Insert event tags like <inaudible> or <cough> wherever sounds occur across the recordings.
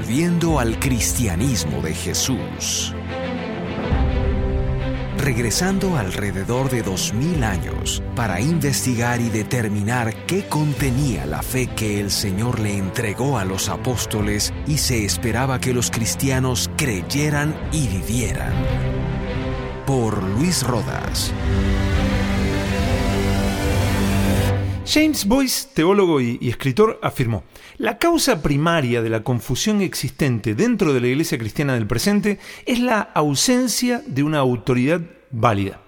Volviendo al cristianismo de Jesús. Regresando alrededor de dos mil años para investigar y determinar qué contenía la fe que el Señor le entregó a los apóstoles y se esperaba que los cristianos creyeran y vivieran. Por Luis Rodas. James Boyce, teólogo y, escritor, afirmó, la causa primaria de la confusión existente dentro de la Iglesia cristiana del presente es la ausencia de una autoridad válida.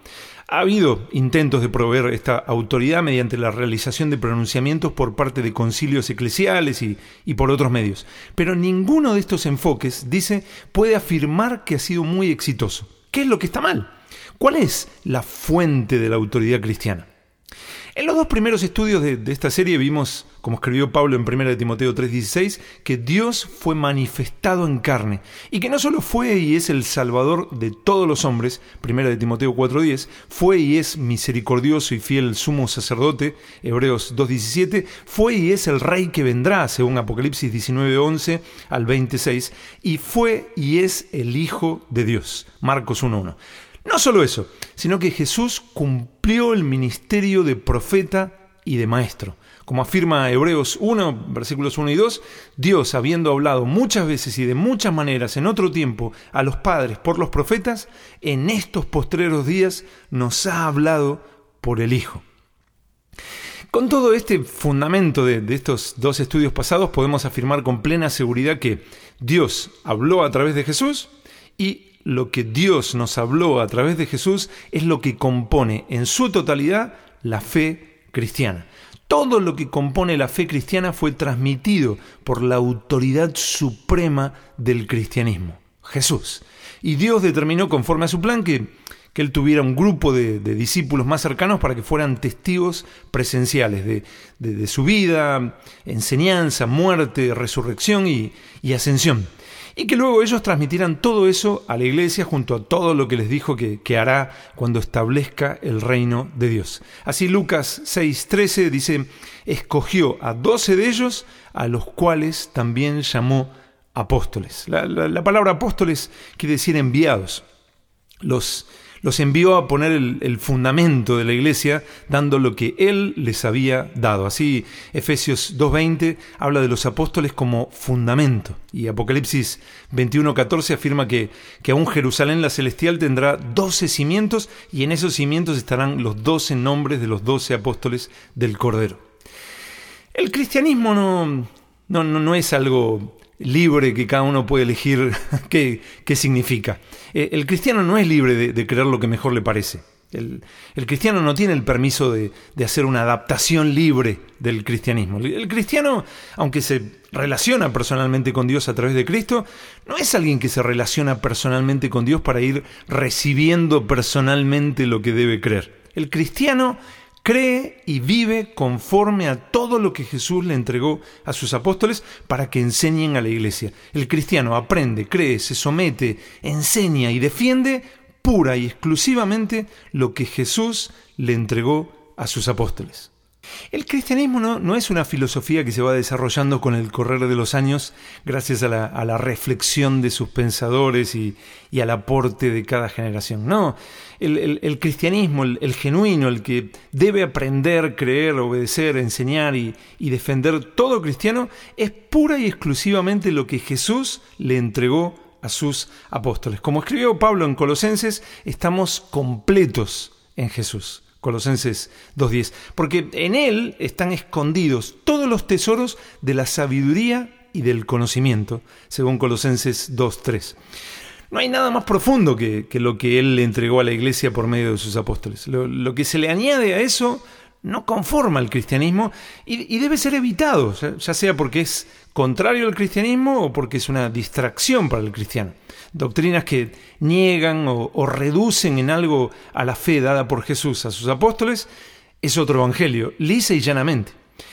Ha habido intentos de proveer esta autoridad mediante la realización de pronunciamientos por parte de concilios eclesiales y, por otros medios, pero ninguno de estos enfoques, dice, puede afirmar que ha sido muy exitoso. ¿Qué es lo que está mal? ¿Cuál es la fuente de la autoridad cristiana? En los dos primeros estudios de, esta serie vimos, como escribió Pablo en 1 Timoteo 3:16, que Dios fue manifestado en carne y que no solo fue y es el Salvador de todos los hombres, 1 Timoteo 4:10, fue y es misericordioso y fiel sumo sacerdote, Hebreos 2:17, fue y es el Rey que vendrá, según Apocalipsis 19:11 al 26, y fue y es el Hijo de Dios, Marcos 1:1. No solo eso, sino que Jesús cumplió el ministerio de profeta y de maestro. Como afirma Hebreos 1, versículos 1 y 2, Dios, habiendo hablado muchas veces y de muchas maneras en otro tiempo a los padres por los profetas, en estos postreros días nos ha hablado por el Hijo. Con todo este fundamento de, de, estos dos estudios pasados, podemos afirmar con plena seguridad que Dios habló a través de Jesús y lo que Dios nos habló a través de Jesús es lo que compone en su totalidad la fe cristiana. Todo lo que compone la fe cristiana fue transmitido por la autoridad suprema del cristianismo, Jesús. Y Dios determinó conforme a su plan que, que Él tuviera un grupo de, discípulos más cercanos para que fueran testigos presenciales de, su vida, enseñanza, muerte, resurrección y ascensión y que luego ellos transmitieran todo eso a la iglesia junto a todo lo que les dijo que, hará cuando establezca el reino de Dios. Así Lucas 6:13 dice, escogió a doce de ellos, a los cuales también llamó apóstoles. La, la palabra apóstoles quiere decir enviados. Los los envió a poner el, fundamento de la iglesia, dando lo que Él les había dado. Así, Efesios 2.20 habla de los apóstoles como fundamento. Y Apocalipsis 21.14 afirma que, que aún Jerusalén la celestial tendrá doce cimientos y en esos cimientos estarán los doce nombres de los doce apóstoles del Cordero. El cristianismo no, no, no es algo libre que cada uno puede elegir <laughs> qué, qué significa. Eh, el cristiano no es libre de, creer lo que mejor le parece. El, cristiano no tiene el permiso de, hacer una adaptación libre del cristianismo. El, cristiano, aunque se relaciona personalmente con Dios a través de Cristo, no es alguien que se relaciona personalmente con Dios para ir recibiendo personalmente lo que debe creer. El cristiano cree y vive conforme a todo lo que Jesús le entregó a sus apóstoles para que enseñen a la iglesia. El cristiano aprende, cree, se somete, enseña y defiende pura y exclusivamente lo que Jesús le entregó a sus apóstoles. El cristianismo no, es una filosofía que se va desarrollando con el correr de los años gracias a la, reflexión de sus pensadores y, al aporte de cada generación. No, el, cristianismo, el, genuino, el que debe aprender, creer, obedecer, enseñar y, defender todo cristiano, es pura y exclusivamente lo que Jesús le entregó a sus apóstoles. Como escribió Pablo en Colosenses, estamos completos en Jesús. Colosenses 2.10, porque en Él están escondidos todos los tesoros de la sabiduría y del conocimiento, según Colosenses 2.3. No hay nada más profundo que, lo que Él le entregó a la iglesia por medio de sus apóstoles. Lo, que se le añade a eso no conforma al cristianismo y, debe ser evitado, ya sea porque es contrario al cristianismo o porque es una distracción para el cristiano doctrinas que niegan o, reducen en algo a la fe dada por Jesús a sus apóstoles, es otro evangelio, lisa y llanamente.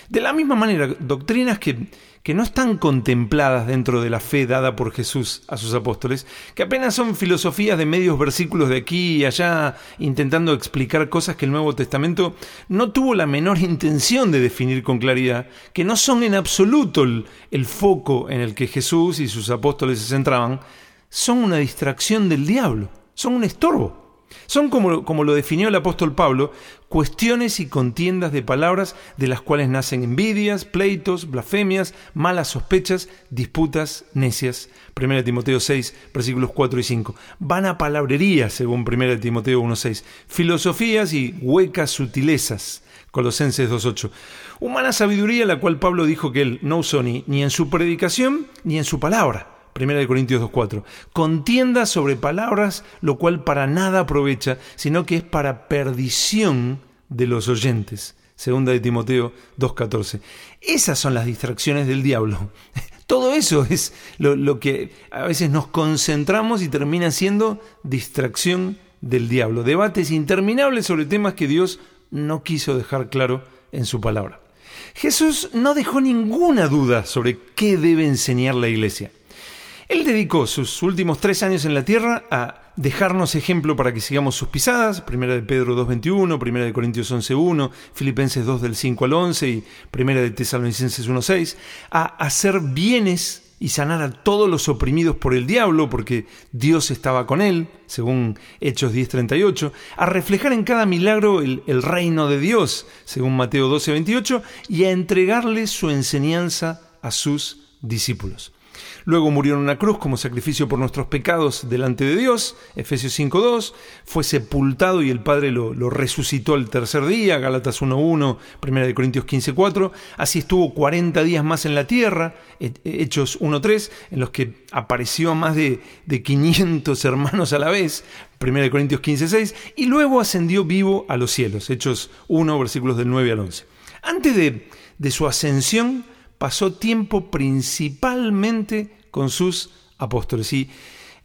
De la misma manera, doctrinas que, que no están contempladas dentro de la fe dada por Jesús a sus apóstoles, que apenas son filosofías de medios versículos de aquí y allá intentando explicar cosas que el Nuevo Testamento no tuvo la menor intención de definir con claridad, que no son en absoluto el, el foco en el que Jesús y sus apóstoles se centraban, son una distracción del diablo, son un estorbo. Son, como, como, lo definió el apóstol Pablo, cuestiones y contiendas de palabras de las cuales nacen envidias, pleitos, blasfemias, malas sospechas, disputas necias. 1 Timoteo 6, versículos 4 y 5. Van a palabrería, según 1 Timoteo 1.6. Filosofías y huecas sutilezas. Colosenses 2.8. Humana sabiduría, la cual Pablo dijo que él no usó ni, ni en su predicación ni en su palabra. 1 Corintios 2.4. Contienda sobre palabras, lo cual para nada aprovecha, sino que es para perdición de los oyentes. Segunda de Timoteo 2.14. Esas son las distracciones del diablo. <laughs> Todo eso es lo, lo, que a veces nos concentramos y termina siendo distracción del diablo. Debates interminables sobre temas que Dios no quiso dejar claro en su palabra. Jesús no dejó ninguna duda sobre qué debe enseñar la iglesia. Él dedicó sus últimos tres años en la tierra a dejarnos ejemplo para que sigamos sus pisadas, primera de Pedro 2.21, primera de Corintios 11.1, Filipenses 2 del 5 al 11 y primera de Tesalonicenses 1.6, a hacer bienes y sanar a todos los oprimidos por el diablo, porque Dios estaba con él, según Hechos 10.38, a reflejar en cada milagro el, reino de Dios, según Mateo 12.28, y a entregarle su enseñanza a sus discípulos. Luego murió en una cruz como sacrificio por nuestros pecados delante de Dios, Efesios 5.2, fue sepultado y el Padre lo, resucitó el tercer día, Gálatas 1.1, 1 Corintios 15.4, así estuvo 40 días más en la tierra, Hechos 1.3, en los que apareció a más de, de 500 hermanos a la vez, 1 Corintios 15.6, y luego ascendió vivo a los cielos, Hechos 1, versículos del 9 al 11. Antes de, de su ascensión, pasó tiempo principalmente con sus apóstoles. Y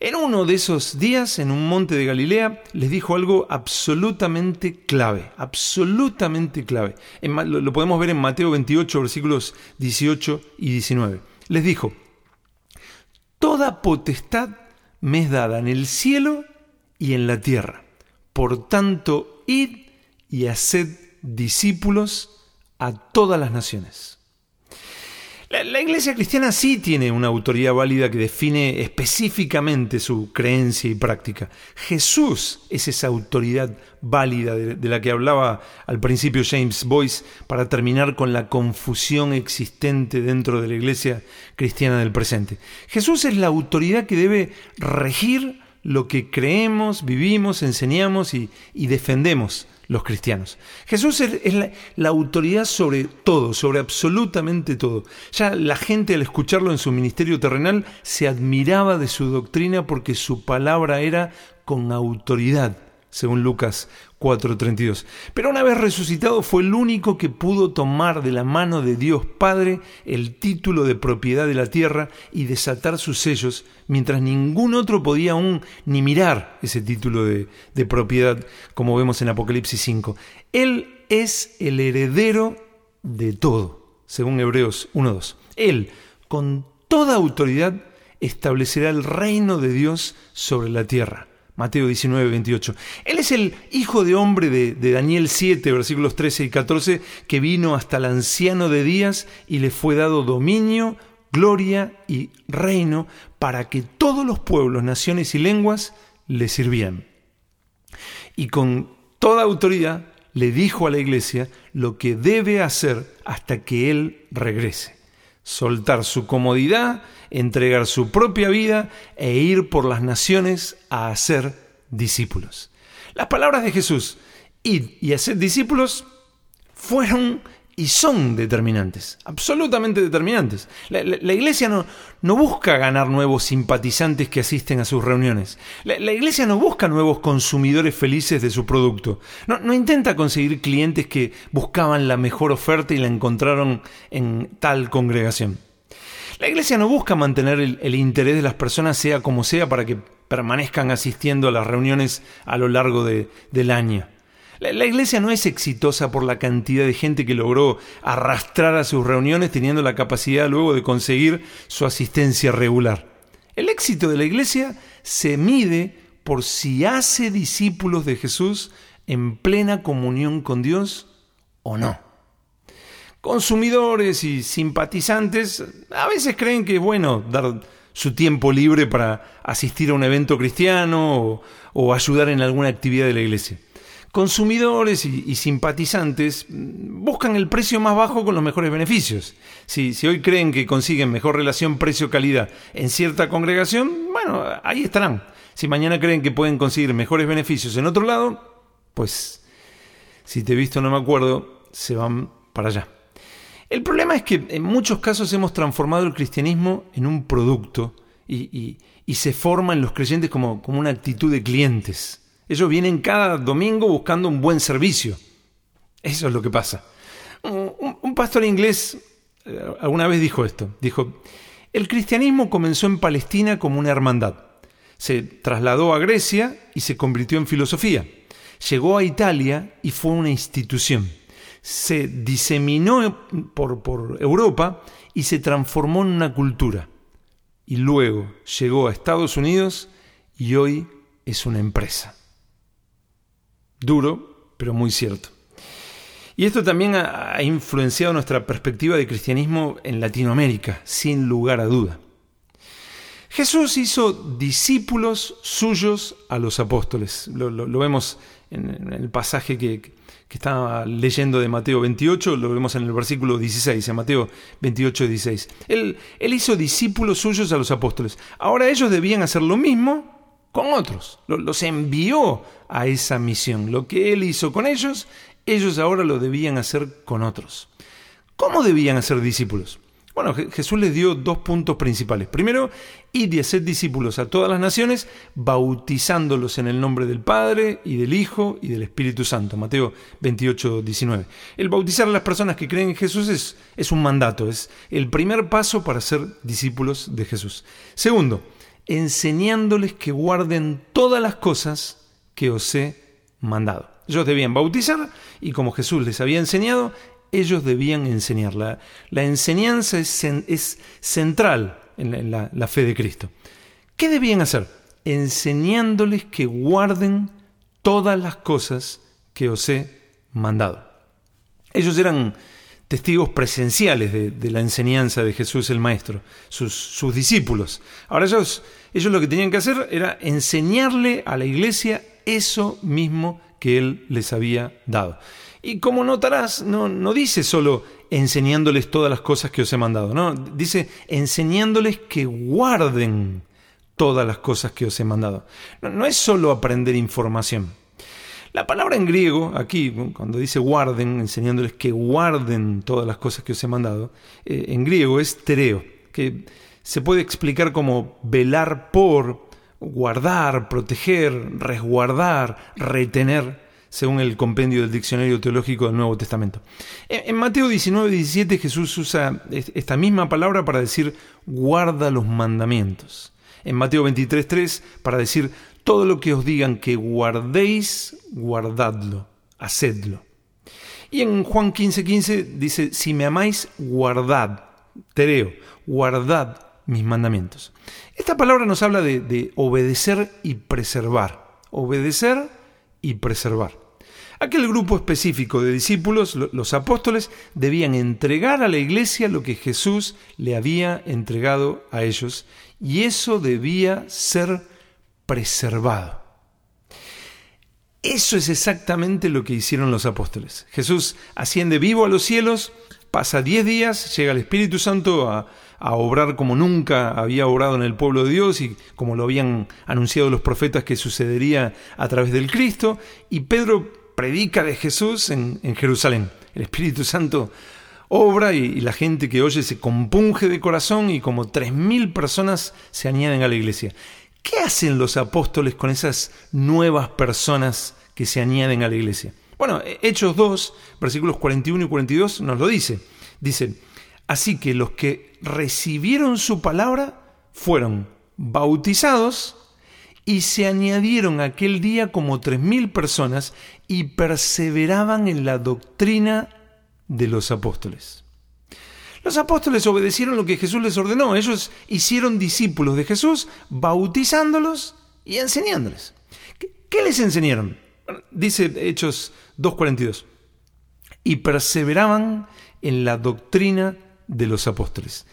en uno de esos días, en un monte de Galilea, les dijo algo absolutamente clave, absolutamente clave. lo podemos ver en Mateo 28, versículos 18 y 19. Les dijo, Toda potestad me es dada en el cielo y en la tierra. Por tanto, id y haced discípulos a todas las naciones. La, iglesia cristiana sí tiene una autoridad válida que define específicamente su creencia y práctica. Jesús es esa autoridad válida de, la que hablaba al principio James Boyce para terminar con la confusión existente dentro de la iglesia cristiana del presente. Jesús es la autoridad que debe regir lo que creemos, vivimos, enseñamos y, defendemos los cristianos. Jesús es la, autoridad sobre todo, sobre absolutamente todo. Ya la gente al escucharlo en su ministerio terrenal se admiraba de su doctrina porque su palabra era con autoridad según Lucas 4:32. Pero una vez resucitado fue el único que pudo tomar de la mano de Dios Padre el título de propiedad de la tierra y desatar sus sellos, mientras ningún otro podía aún ni mirar ese título de, propiedad, como vemos en Apocalipsis 5. Él es el heredero de todo, según Hebreos 1.2. Él, con toda autoridad, establecerá el reino de Dios sobre la tierra. Mateo 19, 28. Él es el hijo de hombre de, de, Daniel 7, versículos 13 y 14, que vino hasta el anciano de días y le fue dado dominio, gloria y reino para que todos los pueblos, naciones y lenguas le sirvieran. Y con toda autoridad le dijo a la iglesia lo que debe hacer hasta que Él regrese. Soltar su comodidad entregar su propia vida e ir por las naciones a hacer discípulos. Las palabras de Jesús, id y hacer discípulos, fueron y son determinantes, absolutamente determinantes. La, iglesia no, busca ganar nuevos simpatizantes que asisten a sus reuniones. La, iglesia no busca nuevos consumidores felices de su producto. No, no, intenta conseguir clientes que buscaban la mejor oferta y la encontraron en tal congregación. La iglesia no busca mantener el, interés de las personas sea como sea para que permanezcan asistiendo a las reuniones a lo largo del año. La, iglesia no es exitosa por la cantidad de gente que logró arrastrar a sus reuniones teniendo la capacidad luego de conseguir su asistencia regular. El éxito de la iglesia se mide por si hace discípulos de Jesús en plena comunión con Dios o no. Consumidores y simpatizantes a veces creen que es bueno dar su tiempo libre para asistir a un evento cristiano o, ayudar en alguna actividad de la iglesia consumidores y, simpatizantes buscan el precio más bajo con los mejores beneficios. Si, hoy creen que consiguen mejor relación precio-calidad en cierta congregación, bueno, ahí estarán. Si mañana creen que pueden conseguir mejores beneficios en otro lado, pues si te he visto no me acuerdo, se van para allá. El problema es que en muchos casos hemos transformado el cristianismo en un producto y, y se forma en los creyentes como una actitud de clientes. Ellos vienen cada domingo buscando un buen servicio. Eso es lo que pasa. Un, pastor inglés eh, alguna vez dijo esto. Dijo, el cristianismo comenzó en Palestina como una hermandad. Se trasladó a Grecia y se convirtió en filosofía. Llegó a Italia y fue una institución. Se diseminó por, por Europa y se transformó en una cultura. Y luego llegó a Estados Unidos y hoy es una empresa. Duro, pero muy cierto. Y esto también ha, influenciado nuestra perspectiva de cristianismo en Latinoamérica, sin lugar a duda. Jesús hizo discípulos suyos a los apóstoles. Lo, vemos en, el pasaje que, que, estaba leyendo de Mateo 28, lo vemos en el versículo 16, en Mateo 28, 16. Él, él hizo discípulos suyos a los apóstoles. Ahora ellos debían hacer lo mismo con otros. Los envió a esa misión. Lo que Él hizo con ellos, ellos ahora lo debían hacer con otros. ¿Cómo debían hacer discípulos? Bueno, Jesús les dio dos puntos principales. Primero, ir y hacer discípulos a todas las naciones, bautizándolos en el nombre del Padre y del Hijo y del Espíritu Santo. Mateo 28, 19. El bautizar a las personas que creen en Jesús es, es un mandato, es el primer paso para ser discípulos de Jesús. Segundo, enseñándoles que guarden todas las cosas que os he mandado. Ellos debían bautizar y como Jesús les había enseñado, ellos debían enseñar. La, enseñanza es, central en, la, la fe de Cristo. ¿Qué debían hacer? Enseñándoles que guarden todas las cosas que os he mandado. Ellos eran testigos presenciales de, la enseñanza de Jesús el Maestro, sus, discípulos. Ahora ellos, ellos lo que tenían que hacer era enseñarle a la iglesia eso mismo que Él les había dado. Y como notarás, no, no dice solo enseñándoles todas las cosas que os he mandado, no, dice enseñándoles que guarden todas las cosas que os he mandado. no es solo aprender información. La palabra en griego, aquí, cuando dice guarden, enseñándoles que guarden todas las cosas que os he mandado, eh, en griego es tereo, que se puede explicar como velar por, guardar, proteger, resguardar, retener, según el compendio del Diccionario Teológico del Nuevo Testamento. En, Mateo 19, 17 Jesús usa esta misma palabra para decir guarda los mandamientos. En Mateo 23, 3 para decir todo lo que os digan que guardéis, guardadlo, hacedlo. Y en Juan 15:15 15 dice, si me amáis, guardad, tereo, guardad mis mandamientos. Esta palabra nos habla de, de obedecer y preservar. Obedecer y preservar. Aquel grupo específico de discípulos, los apóstoles, debían entregar a la iglesia lo que Jesús le había entregado a ellos, y eso debía ser preservado. Eso es exactamente lo que hicieron los apóstoles. Jesús asciende vivo a los cielos, pasa diez días, llega el Espíritu Santo a, obrar como nunca había obrado en el pueblo de Dios y como lo habían anunciado los profetas que sucedería a través del Cristo, y Pedro predica de Jesús en, Jerusalén. El Espíritu Santo obra y, y, la gente que oye se compunge de corazón y como tres mil personas se añaden a la iglesia. ¿Qué hacen los apóstoles con esas nuevas personas que se añaden a la iglesia? Bueno, Hechos 2, versículos 41 y 42 nos lo dice. Dice, así que los que recibieron su palabra fueron bautizados y se añadieron aquel día como tres mil personas y perseveraban en la doctrina de los apóstoles. Los apóstoles obedecieron lo que Jesús les ordenó. Ellos hicieron discípulos de Jesús, bautizándolos y enseñándoles. ¿Qué, les enseñaron? dice Hechos 2.42. Y perseveraban en la doctrina de los apóstoles.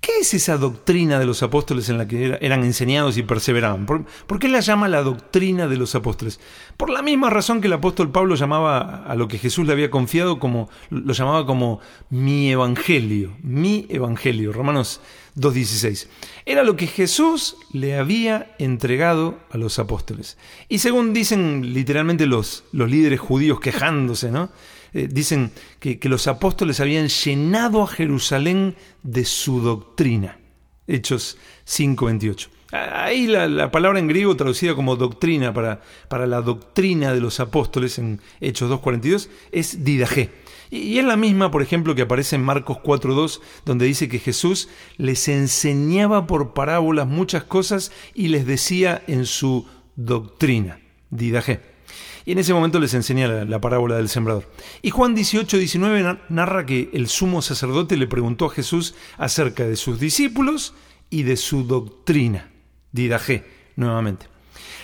¿Qué es esa doctrina de los apóstoles en la que eran enseñados y perseveraban? ¿Por, qué la llama la doctrina de los apóstoles? Por la misma razón que el apóstol Pablo llamaba a lo que Jesús le había confiado como lo llamaba como mi evangelio, mi evangelio, Romanos 2.16. Era lo que Jesús le había entregado a los apóstoles. Y según dicen literalmente los, los líderes judíos quejándose, ¿no? Eh, dicen que, los apóstoles habían llenado a Jerusalén de su doctrina. Hechos 5:28. Ahí la, palabra en griego traducida como doctrina para, para la doctrina de los apóstoles en Hechos 2.42 es didajé. Y es la misma, por ejemplo, que aparece en Marcos 4.2, donde dice que Jesús les enseñaba por parábolas muchas cosas y les decía en su doctrina, didajé. Y en ese momento les enseña la, parábola del sembrador. Y Juan 18, 19 narra que el sumo sacerdote le preguntó a Jesús acerca de sus discípulos y de su doctrina. Didajé, nuevamente.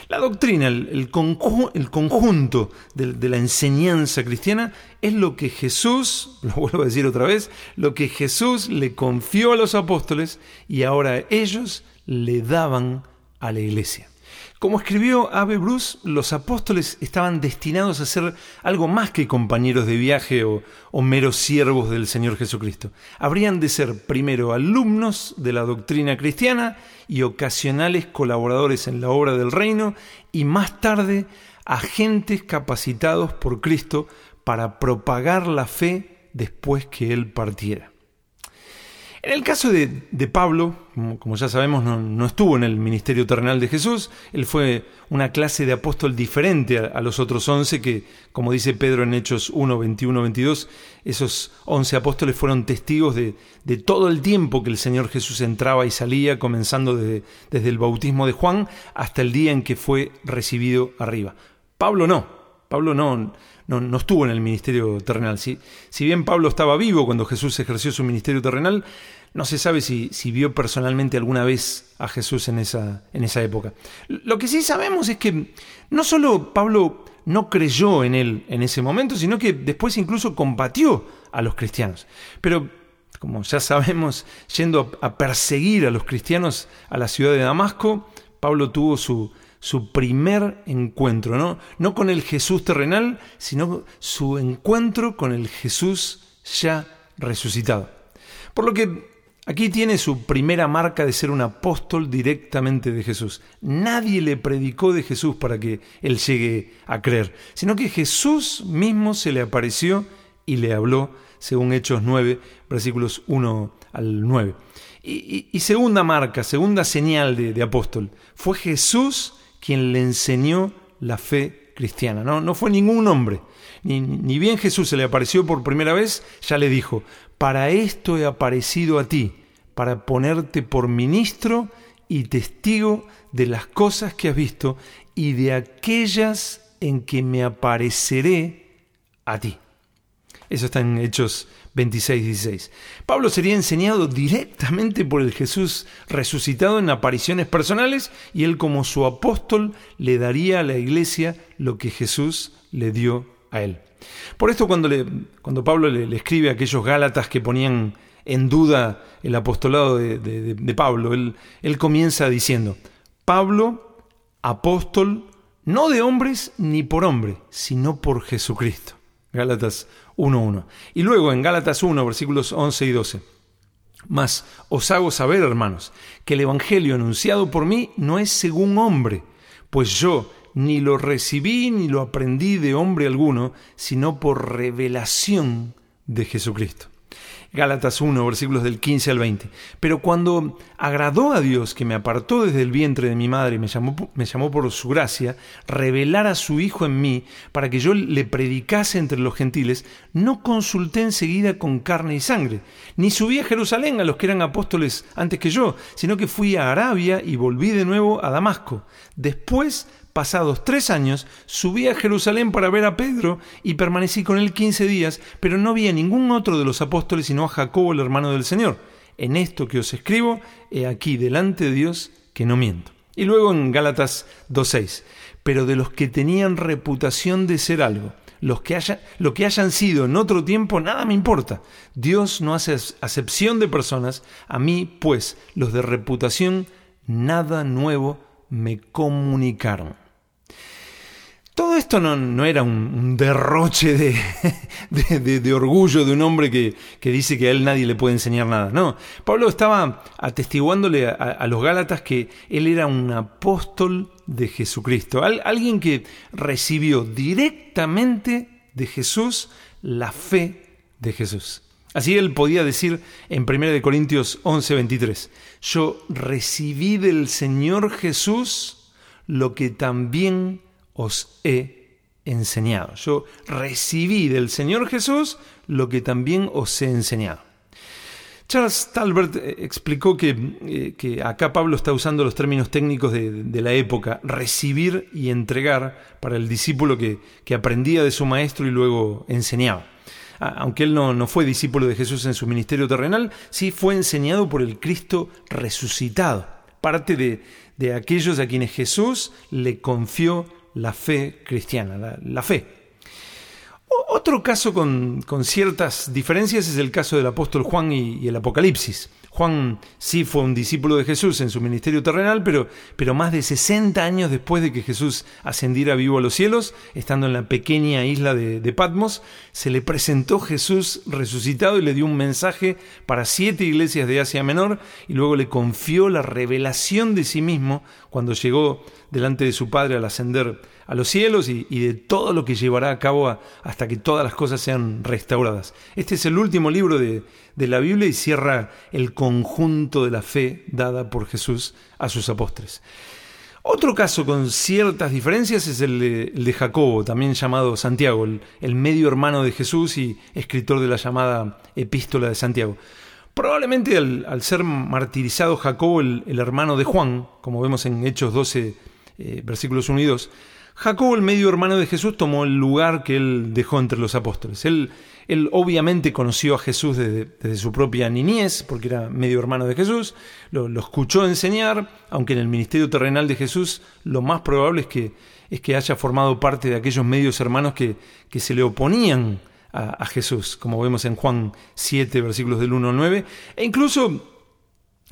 La doctrina, el, conjunto de, de, la enseñanza cristiana es lo que Jesús, <laughs> lo vuelvo a decir otra vez, lo que Jesús le confió a los apóstoles y ahora ellos le daban a la iglesia. Como escribió Ave Bruce, los apóstoles estaban destinados a ser algo más que compañeros de viaje o, meros siervos del Señor Jesucristo. Habrían de ser primero alumnos de la doctrina cristiana y ocasionales colaboradores en la obra del reino y más tarde agentes capacitados por Cristo para propagar la fe después que Él partiera. En el caso de, Pablo, como, ya sabemos, no, estuvo en el ministerio terrenal de Jesús, él fue una clase de apóstol diferente a, los otros once que, como dice Pedro en Hechos 1, 21, 22, esos once apóstoles fueron testigos de, todo el tiempo que el Señor Jesús entraba y salía, comenzando desde, desde el bautismo de Juan hasta el día en que fue recibido arriba. Pablo no, Pablo no, no, estuvo en el ministerio terrenal. Si, si, bien Pablo estaba vivo cuando Jesús ejerció su ministerio terrenal, no se sabe si, si, vio personalmente alguna vez a Jesús en esa, en esa época. Lo que sí sabemos es que no solo Pablo no creyó en él en ese momento, sino que después incluso combatió a los cristianos. Pero, como ya sabemos, yendo a perseguir a los cristianos a la ciudad de Damasco, Pablo tuvo su, su primer encuentro, ¿no? no con el Jesús terrenal, sino su encuentro con el Jesús ya resucitado. Por lo que aquí tiene su primera marca de ser un apóstol directamente de Jesús. Nadie le predicó de Jesús para que él llegue a creer, sino que Jesús mismo se le apareció y le habló, según Hechos 9, versículos 1 al 9. Y, segunda marca, segunda señal de, de apóstol, fue Jesús quien le enseñó la fe cristiana. No, no fue ningún hombre. Ni, ni bien Jesús se le apareció por primera vez, ya le dijo, para esto he aparecido a ti, para ponerte por ministro y testigo de las cosas que has visto y de aquellas en que me apareceré a ti. Eso está en Hechos 26, 16. Pablo sería enseñado directamente por el Jesús resucitado en apariciones personales y él como su apóstol le daría a la iglesia lo que Jesús le dio a él. Por esto cuando, cuando Pablo le, escribe a aquellos Gálatas que ponían en duda el apostolado de, de Pablo, él, él comienza diciendo, Pablo, apóstol, no de hombres ni por hombre, sino por Jesucristo. Gálatas 1.1. Y luego en Gálatas 1, versículos 11 y 12. Mas os hago saber, hermanos, que el Evangelio anunciado por mí no es según hombre, pues yo ni lo recibí ni lo aprendí de hombre alguno, sino por revelación de Jesucristo. Gálatas 1, versículos del 15 al 20. Pero cuando agradó a Dios, que me apartó desde el vientre de mi madre y me llamó, me llamó por su gracia, revelar a su Hijo en mí, para que yo le predicase entre los gentiles, no consulté enseguida con carne y sangre, ni subí a Jerusalén a los que eran apóstoles antes que yo, sino que fui a Arabia y volví de nuevo a Damasco. Después pasados tres años, subí a Jerusalén para ver a Pedro y permanecí con él quince días, pero no vi a ningún otro de los apóstoles sino a Jacobo, el hermano del Señor. En esto que os escribo, he aquí delante de Dios que no miento. Y luego en Gálatas 2.6, pero de los que tenían reputación de ser algo, los que haya, lo que hayan sido en otro tiempo, nada me importa. Dios no hace acepción de personas, a mí pues los de reputación, nada nuevo me comunicaron. Todo esto no, era un, derroche <laughs> de, de, orgullo de un hombre que, dice que a él nadie le puede enseñar nada. No, Pablo estaba atestiguándole a, los Gálatas que él era un apóstol de Jesucristo, alguien que recibió directamente de Jesús la fe de Jesús. Así él podía decir en 1 Corintios 11, 23, yo recibí del Señor Jesús lo que también os he enseñado. Yo recibí del Señor Jesús lo que también os he enseñado. Charles Talbert eh, explicó eh, que, acá Pablo está usando los términos técnicos de, la época, recibir y entregar para el discípulo que, aprendía de su maestro y luego enseñaba. Aunque él no, no, fue discípulo de Jesús en su ministerio terrenal, sí fue enseñado por el Cristo resucitado, parte de, de aquellos a quienes Jesús le confió la fe cristiana, la, fe. otro caso con, ciertas diferencias es el caso del apóstol Juan y, el Apocalipsis. Juan sí fue un discípulo de Jesús en su ministerio terrenal, pero, pero más de 60 años después de que Jesús ascendiera vivo a los cielos, estando en la pequeña isla de, de Patmos, se le presentó Jesús resucitado y le dio un mensaje para siete iglesias de Asia Menor y luego le confió la revelación de sí mismo cuando llegó delante de su Padre al ascender a los cielos y, de todo lo que llevará a cabo hasta que todas las cosas sean restauradas. Este es el último libro de, la Biblia y cierra el conjunto de la fe dada por Jesús a sus apóstoles. Otro caso con ciertas diferencias es el de, Jacobo, también llamado Santiago, el, medio hermano de Jesús y escritor de la llamada Epístola de Santiago. Probablemente al, ser martirizado Jacobo, el, el, hermano de Juan, como vemos en Hechos 12, eh, versículos 1 y 2, Jacobo, el medio hermano de Jesús, tomó el lugar que él dejó entre los apóstoles. Él, él obviamente conoció a Jesús desde, su propia niñez, porque era medio hermano de Jesús, lo, escuchó enseñar, aunque en el ministerio terrenal de Jesús lo más probable es que, es que haya formado parte de aquellos medios hermanos que, que se le oponían a, Jesús, como vemos en Juan 7, versículos del 1 al 9, e incluso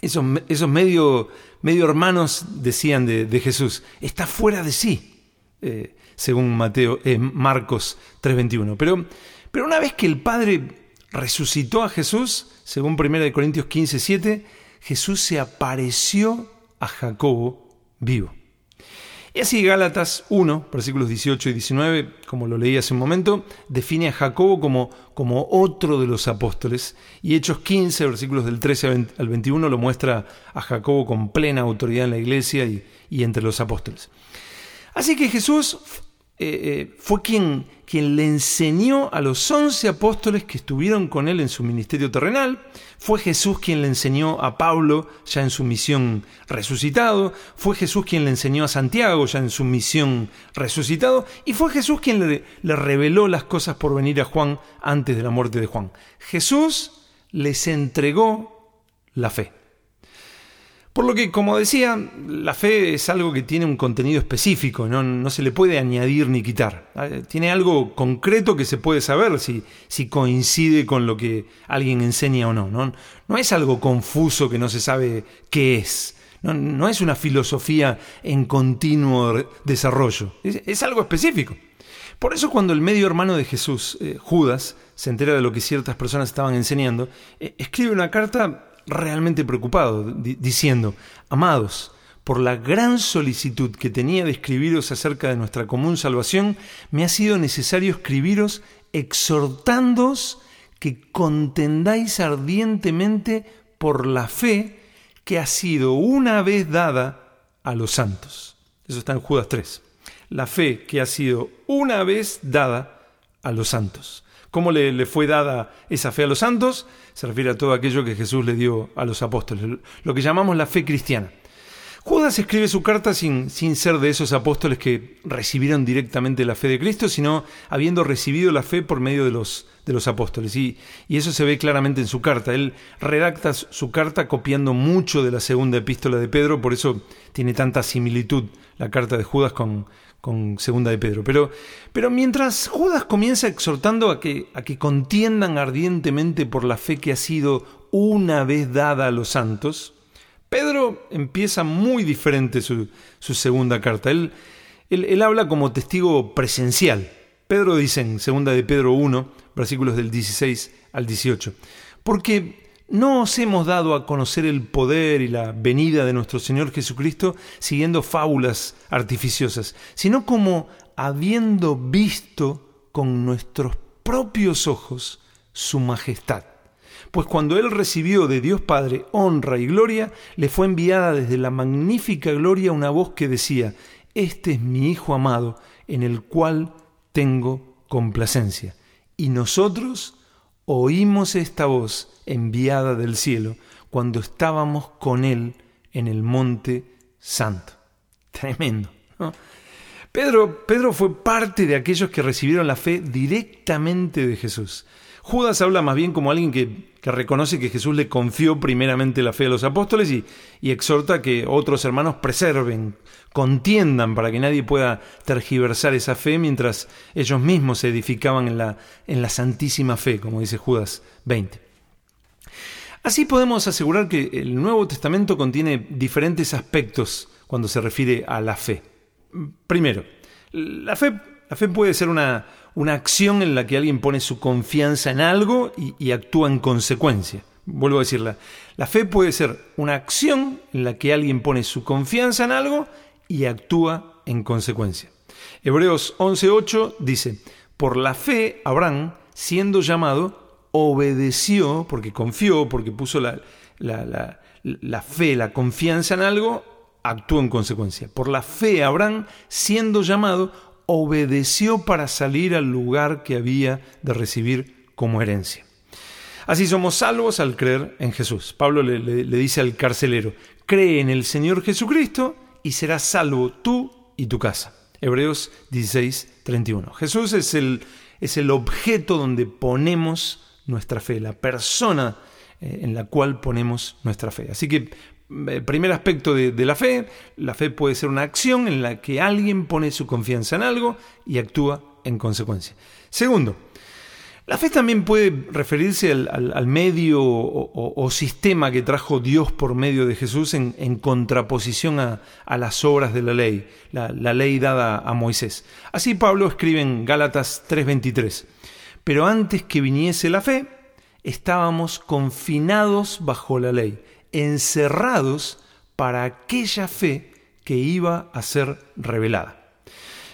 esos, esos medio, medio hermanos decían de, Jesús, está fuera de sí, eh, según Mateo, eh, Marcos 3:21. Pero, pero una vez que el Padre resucitó a Jesús, según 1 Corintios 15:7, Jesús se apareció a Jacobo vivo. Y así Gálatas 1, versículos 18 y 19, como lo leí hace un momento, define a Jacobo como, como otro de los apóstoles. Y Hechos 15, versículos del 13 al 21, lo muestra a Jacobo con plena autoridad en la iglesia y, y entre los apóstoles. Así que Jesús eh, eh, fue quien, quien le enseñó a los once apóstoles que estuvieron con él en su ministerio terrenal, fue Jesús quien le enseñó a Pablo ya en su misión resucitado, fue Jesús quien le enseñó a Santiago ya en su misión resucitado, y fue Jesús quien le, le reveló las cosas por venir a Juan antes de la muerte de Juan. Jesús les entregó la fe. Por lo que, como decía, la fe es algo que tiene un contenido específico, no, se le puede añadir ni quitar. Ah, tiene algo concreto que se puede saber si, si coincide con lo que alguien enseña o no. no. No es algo confuso que no se sabe qué es. No, es una filosofía en continuo desarrollo. Es, algo específico. Por eso cuando el medio hermano de Jesús, eh, Judas, se entera de lo que ciertas personas estaban enseñando, eh, escribe una carta realmente preocupado, diciendo, amados, por la gran solicitud que tenía de escribiros acerca de nuestra común salvación, me ha sido necesario escribiros exhortándoos que contendáis ardientemente por la fe que ha sido una vez dada a los santos. Eso está en Judas 3. La fe que ha sido una vez dada a los santos. ¿Cómo le, fue dada esa fe a los santos? Se refiere a todo aquello que Jesús le dio a los apóstoles, lo que llamamos la fe cristiana. Judas escribe su carta sin, sin, ser de esos apóstoles que recibieron directamente la fe de Cristo, sino habiendo recibido la fe por medio de los, de los apóstoles. Y, y, eso se ve claramente en su carta. Él redacta su carta copiando mucho de la segunda epístola de Pedro, por eso tiene tanta similitud la carta de Judas con, con segunda de Pedro. Pero, pero mientras Judas comienza exhortando a que, a que contiendan ardientemente por la fe que ha sido una vez dada a los santos, Pedro empieza muy diferente su, segunda carta. Él, él, habla como testigo presencial. Pedro dice en 2 de Pedro 1, versículos del 16 al 18, porque no os hemos dado a conocer el poder y la venida de nuestro Señor Jesucristo siguiendo fábulas artificiosas, sino como habiendo visto con nuestros propios ojos su majestad pues cuando él recibió de Dios Padre honra y gloria, le fue enviada desde la magnífica gloria una voz que decía, Este es mi Hijo amado, en el cual tengo complacencia. Y nosotros oímos esta voz enviada del cielo cuando estábamos con él en el monte santo. Tremendo. Pedro, Pedro fue parte de aquellos que recibieron la fe directamente de Jesús. Judas habla más bien como alguien que, reconoce que Jesús le confió primeramente la fe a los apóstoles y, exhorta que otros hermanos preserven, contiendan para que nadie pueda tergiversar esa fe mientras ellos mismos se edificaban en la, santísima fe, como dice Judas 20. Así podemos asegurar que el Nuevo Testamento contiene diferentes aspectos cuando se refiere a la fe. Primero, la fe puede ser una, una acción en la que alguien pone su confianza en algo y, actúa en consecuencia. Vuelvo a decirla, la fe puede ser una acción en la que alguien pone su confianza en algo y actúa en consecuencia. Hebreos 11.8 dice, por la fe Abraham, siendo llamado, obedeció, porque confió, porque puso la, la, la fe, la confianza en algo, actuó en consecuencia. Por la fe Abraham, siendo llamado, obedeció para salir al lugar que había de recibir como herencia. Así somos salvos al creer en Jesús. Pablo le, dice al carcelero, cree en el Señor Jesucristo y serás salvo tú y tu casa. Hebreos 16, 31. Jesús es el, es el objeto donde ponemos nuestra fe, la persona eh, en la cual ponemos nuestra fe. Así que primer aspecto de, la fe, la fe puede ser una acción en la que alguien pone su confianza en algo y actúa en consecuencia. Segundo, la fe también puede referirse al, medio o, sistema que trajo Dios por medio de Jesús en, contraposición a, las obras de la ley, la, la ley dada a Moisés. Así Pablo escribe en Gálatas 3:23, pero antes que viniese la fe, estábamos confinados bajo la ley encerrados para aquella fe que iba a ser revelada.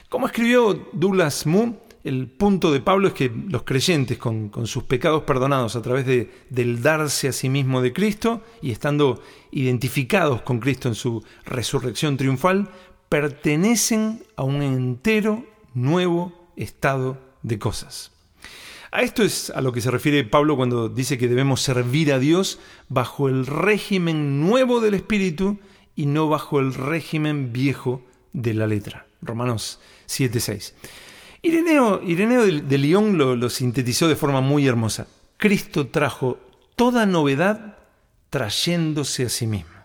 Como escribió Douglas Moo, el punto de Pablo es que los creyentes, con, sus pecados perdonados a través de, del darse a sí mismo de Cristo y estando identificados con Cristo en su resurrección triunfal, pertenecen a un entero nuevo estado de cosas. A esto es a lo que se refiere Pablo cuando dice que debemos servir a Dios bajo el régimen nuevo del Espíritu y no bajo el régimen viejo de la letra. Romanos 7:6. Ireneo, Ireneo de, de León lo, lo sintetizó de forma muy hermosa. Cristo trajo toda novedad trayéndose a sí mismo.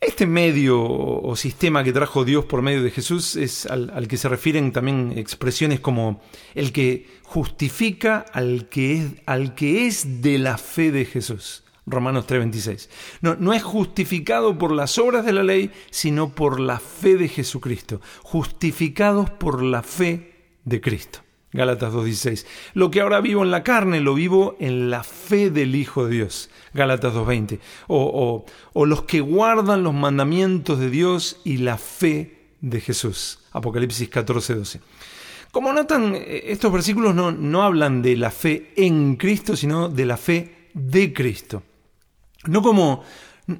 Este medio o sistema que trajo Dios por medio de Jesús es al, que se refieren también expresiones como el que justifica al que es, al que es de la fe de Jesús. Romanos 3:26. No, no es justificado por las obras de la ley, sino por la fe de Jesucristo. Justificados por la fe de Cristo. Gálatas 2.16. Lo que ahora vivo en la carne, lo vivo en la fe del Hijo de Dios. Gálatas 2.20. O, o, los que guardan los mandamientos de Dios y la fe de Jesús. Apocalipsis 14.12. Como notan, estos versículos no, no hablan de la fe en Cristo, sino de la fe de Cristo. No como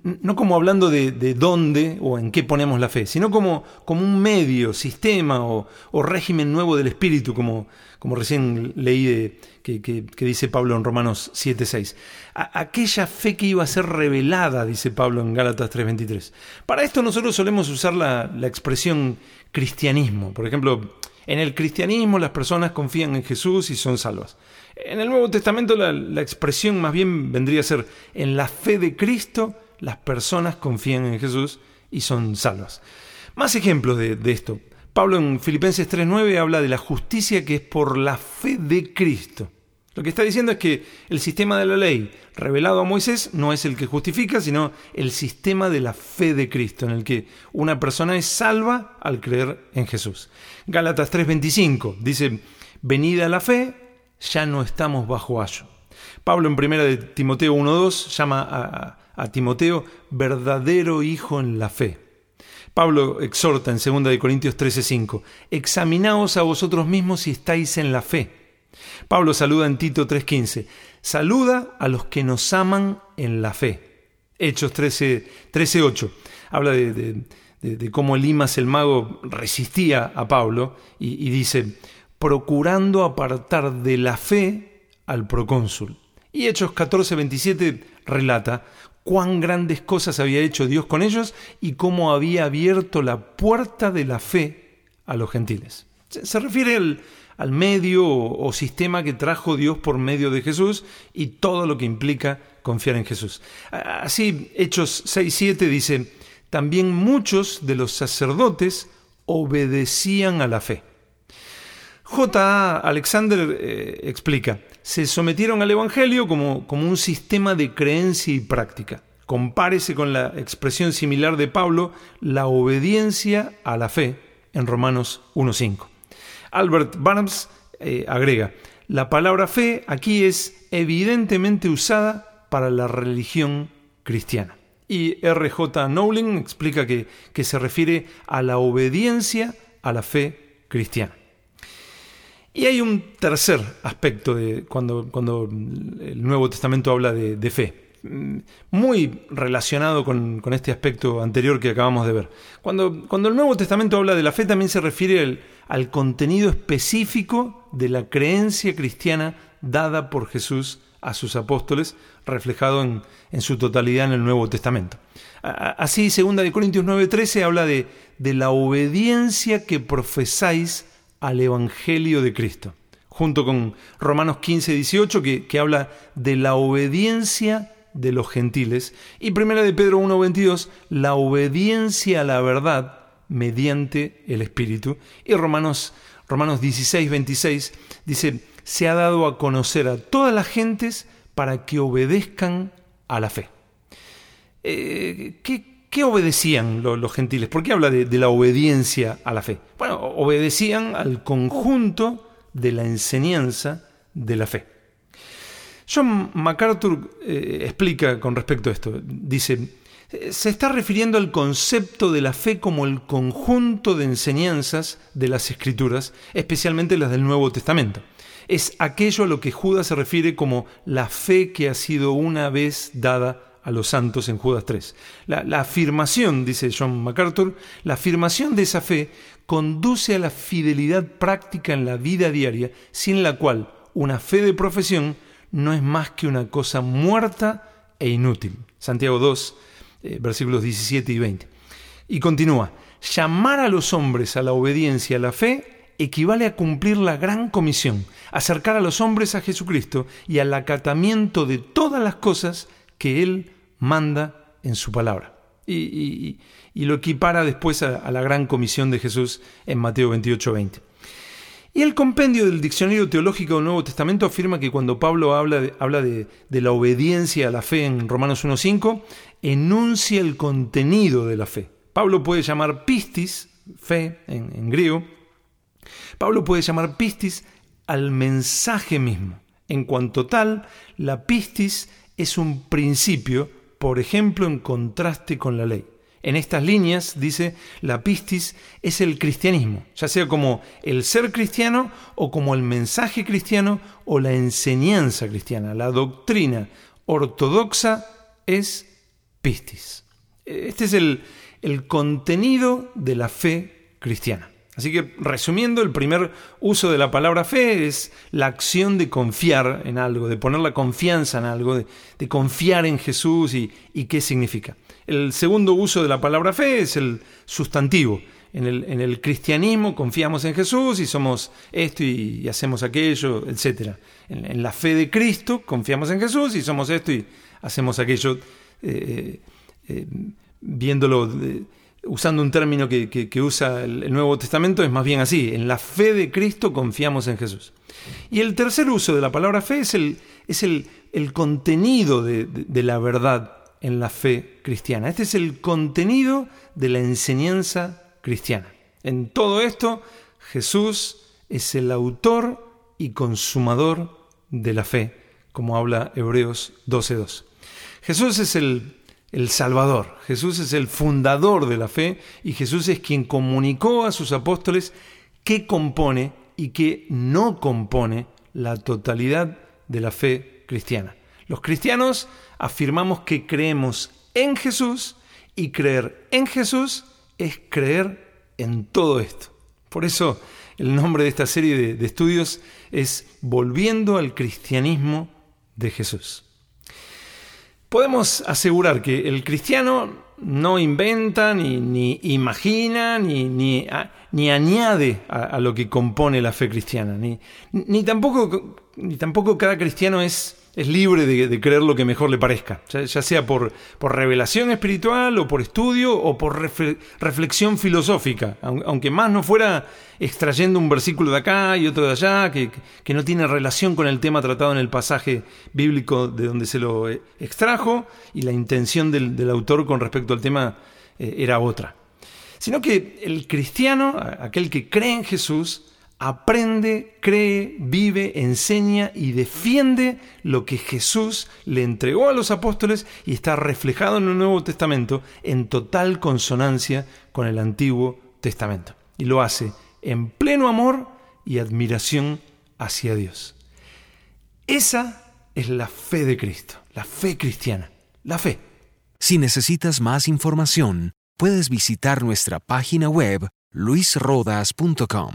no como hablando de, dónde o en qué ponemos la fe, sino como, como un medio, sistema o, régimen nuevo del espíritu, como, como recién leí que, dice Pablo en Romanos 7.6. Aquella fe que iba a ser revelada, dice Pablo en Gálatas 3.23. Para esto nosotros solemos usar la, expresión cristianismo. Por ejemplo, en el cristianismo las personas confían en Jesús y son salvas. En el Nuevo Testamento la, la expresión más bien vendría a ser en la fe de Cristo las personas confían en Jesús y son salvas. Más ejemplos de, esto. Pablo en Filipenses 3.9 habla de la justicia que es por la fe de Cristo. Lo que está diciendo es que el sistema de la ley revelado a Moisés no es el que justifica, sino el sistema de la fe de Cristo, en el que una persona es salva al creer en Jesús. Gálatas 3:25 dice, venida la fe, ya no estamos bajo ayo. Pablo en 1 de Timoteo 1.2 llama a, a Timoteo verdadero hijo en la fe. Pablo exhorta en 2 Corintios 13:5, examinaos a vosotros mismos si estáis en la fe. Pablo saluda en Tito 3:15, saluda a los que nos aman en la fe. Hechos 13:8 habla de, cómo Limas el mago resistía a Pablo y, y dice, procurando apartar de la fe al procónsul. Y Hechos 14:27 relata cuán grandes cosas había hecho Dios con ellos y cómo había abierto la puerta de la fe a los gentiles. Se refiere al, medio o, sistema que trajo Dios por medio de Jesús y todo lo que implica confiar en Jesús. Así, Hechos 6.7 dice, también muchos de los sacerdotes obedecían a la fe. J. Alexander eh, explica, se sometieron al Evangelio como, como un sistema de creencia y práctica. Compárese con la expresión similar de Pablo, la obediencia a la fe, en Romanos 1.5. Albert Barnes eh, agrega, la palabra fe aquí es evidentemente usada para la religión cristiana. Y R.J. Nowling explica que, que se refiere a la obediencia a la fe cristiana. Y hay un tercer aspecto de cuando, cuando el Nuevo Testamento habla de, fe, mm, muy relacionado con, este aspecto anterior que acabamos de ver. Cuando, cuando, el Nuevo Testamento habla de la fe también se refiere al, contenido específico de la creencia cristiana dada por Jesús a sus apóstoles, reflejado en, en su totalidad en el Nuevo Testamento. Así, 2 Corintios 9:13 habla de, de la obediencia que profesáis al Evangelio de Cristo, junto con Romanos 15, 18, que, que habla de la obediencia de los gentiles, y Primera de Pedro 1, 22, la obediencia a la verdad mediante el Espíritu, y Romanos, Romanos 16, 26 dice, se ha dado a conocer a todas las gentes para que obedezcan a la fe. Eh, ¿qué, ¿Qué obedecían los, gentiles? ¿Por qué habla de, la obediencia a la fe? Bueno, obedecían al conjunto de la enseñanza de la fe. John MacArthur eh, explica con respecto a esto. Dice, se está refiriendo al concepto de la fe como el conjunto de enseñanzas de las escrituras, especialmente las del Nuevo Testamento. Es aquello a lo que Judas se refiere como la fe que ha sido una vez dada a los santos en Judas 3. La, afirmación, dice John MacArthur, la afirmación de esa fe conduce a la fidelidad práctica en la vida diaria, sin la cual una fe de profesión no es más que una cosa muerta e inútil. Santiago 2, eh, versículos 17 y 20. Y continúa, llamar a los hombres a la obediencia a la fe equivale a cumplir la gran comisión, acercar a los hombres a Jesucristo y al acatamiento de todas las cosas que Él manda en su palabra. Y, lo equipara después a, la gran comisión de Jesús en Mateo 28, 20. Y el compendio del Diccionario Teológico del Nuevo Testamento afirma que cuando Pablo habla de, habla de, la obediencia a la fe en Romanos 1.5, enuncia el contenido de la fe. Pablo puede llamar pistis, fe en, en griego, Pablo puede llamar pistis al mensaje mismo. En cuanto tal, la pistis es un principio, por ejemplo, en contraste con la ley. En estas líneas, dice, la pistis es el cristianismo, ya sea como el ser cristiano o como el mensaje cristiano o la enseñanza cristiana. La doctrina ortodoxa es pistis. Este es el, el contenido de la fe cristiana. Así que resumiendo, el primer uso de la palabra fe es la acción de confiar en algo, de poner la confianza en algo, de, confiar en Jesús y, qué significa. El segundo uso de la palabra fe es el sustantivo. En el, cristianismo confiamos en Jesús y somos esto y, hacemos aquello, etc. En, la fe de Cristo confiamos en Jesús y somos esto y hacemos aquello, eh, eh, eh, viéndolo usando un término que, usa el, Nuevo Testamento, es más bien así, en la fe de Cristo confiamos en Jesús. Y el tercer uso de la palabra fe es el, es el, contenido de, de la verdad en la fe cristiana. Este es el contenido de la enseñanza cristiana. En todo esto, Jesús es el autor y consumador de la fe, como habla Hebreos 12.2. Jesús es el el Salvador. Jesús es el fundador de la fe y Jesús es quien comunicó a sus apóstoles qué compone y qué no compone la totalidad de la fe cristiana. Los cristianos afirmamos que creemos en Jesús y creer en Jesús es creer en todo esto. Por eso el nombre de esta serie de, de estudios es Volviendo al cristianismo de Jesús. Podemos asegurar que el cristiano no inventa, ni, ni imagina, ni, ni, ni añade a, lo que compone la fe cristiana. Ni, tampoco, ni tampoco cada cristiano es es libre de, creer lo que mejor le parezca, ya, sea por, por, revelación espiritual o por estudio o por reflexión filosófica, aunque más no fuera extrayendo un versículo de acá y otro de allá, que, que no tiene relación con el tema tratado en el pasaje bíblico de donde se lo eh, extrajo y la intención del, autor con respecto al tema eh, era otra. Sino que el cristiano, aquel que cree en Jesús, aprende, cree, vive, enseña y defiende lo que Jesús le entregó a los apóstoles y está reflejado en el Nuevo Testamento en total consonancia con el Antiguo Testamento. Y lo hace en pleno amor y admiración hacia Dios. Esa es la fe de Cristo, la fe cristiana, la fe. Si necesitas más información, puedes visitar nuestra página web luisrodas.com.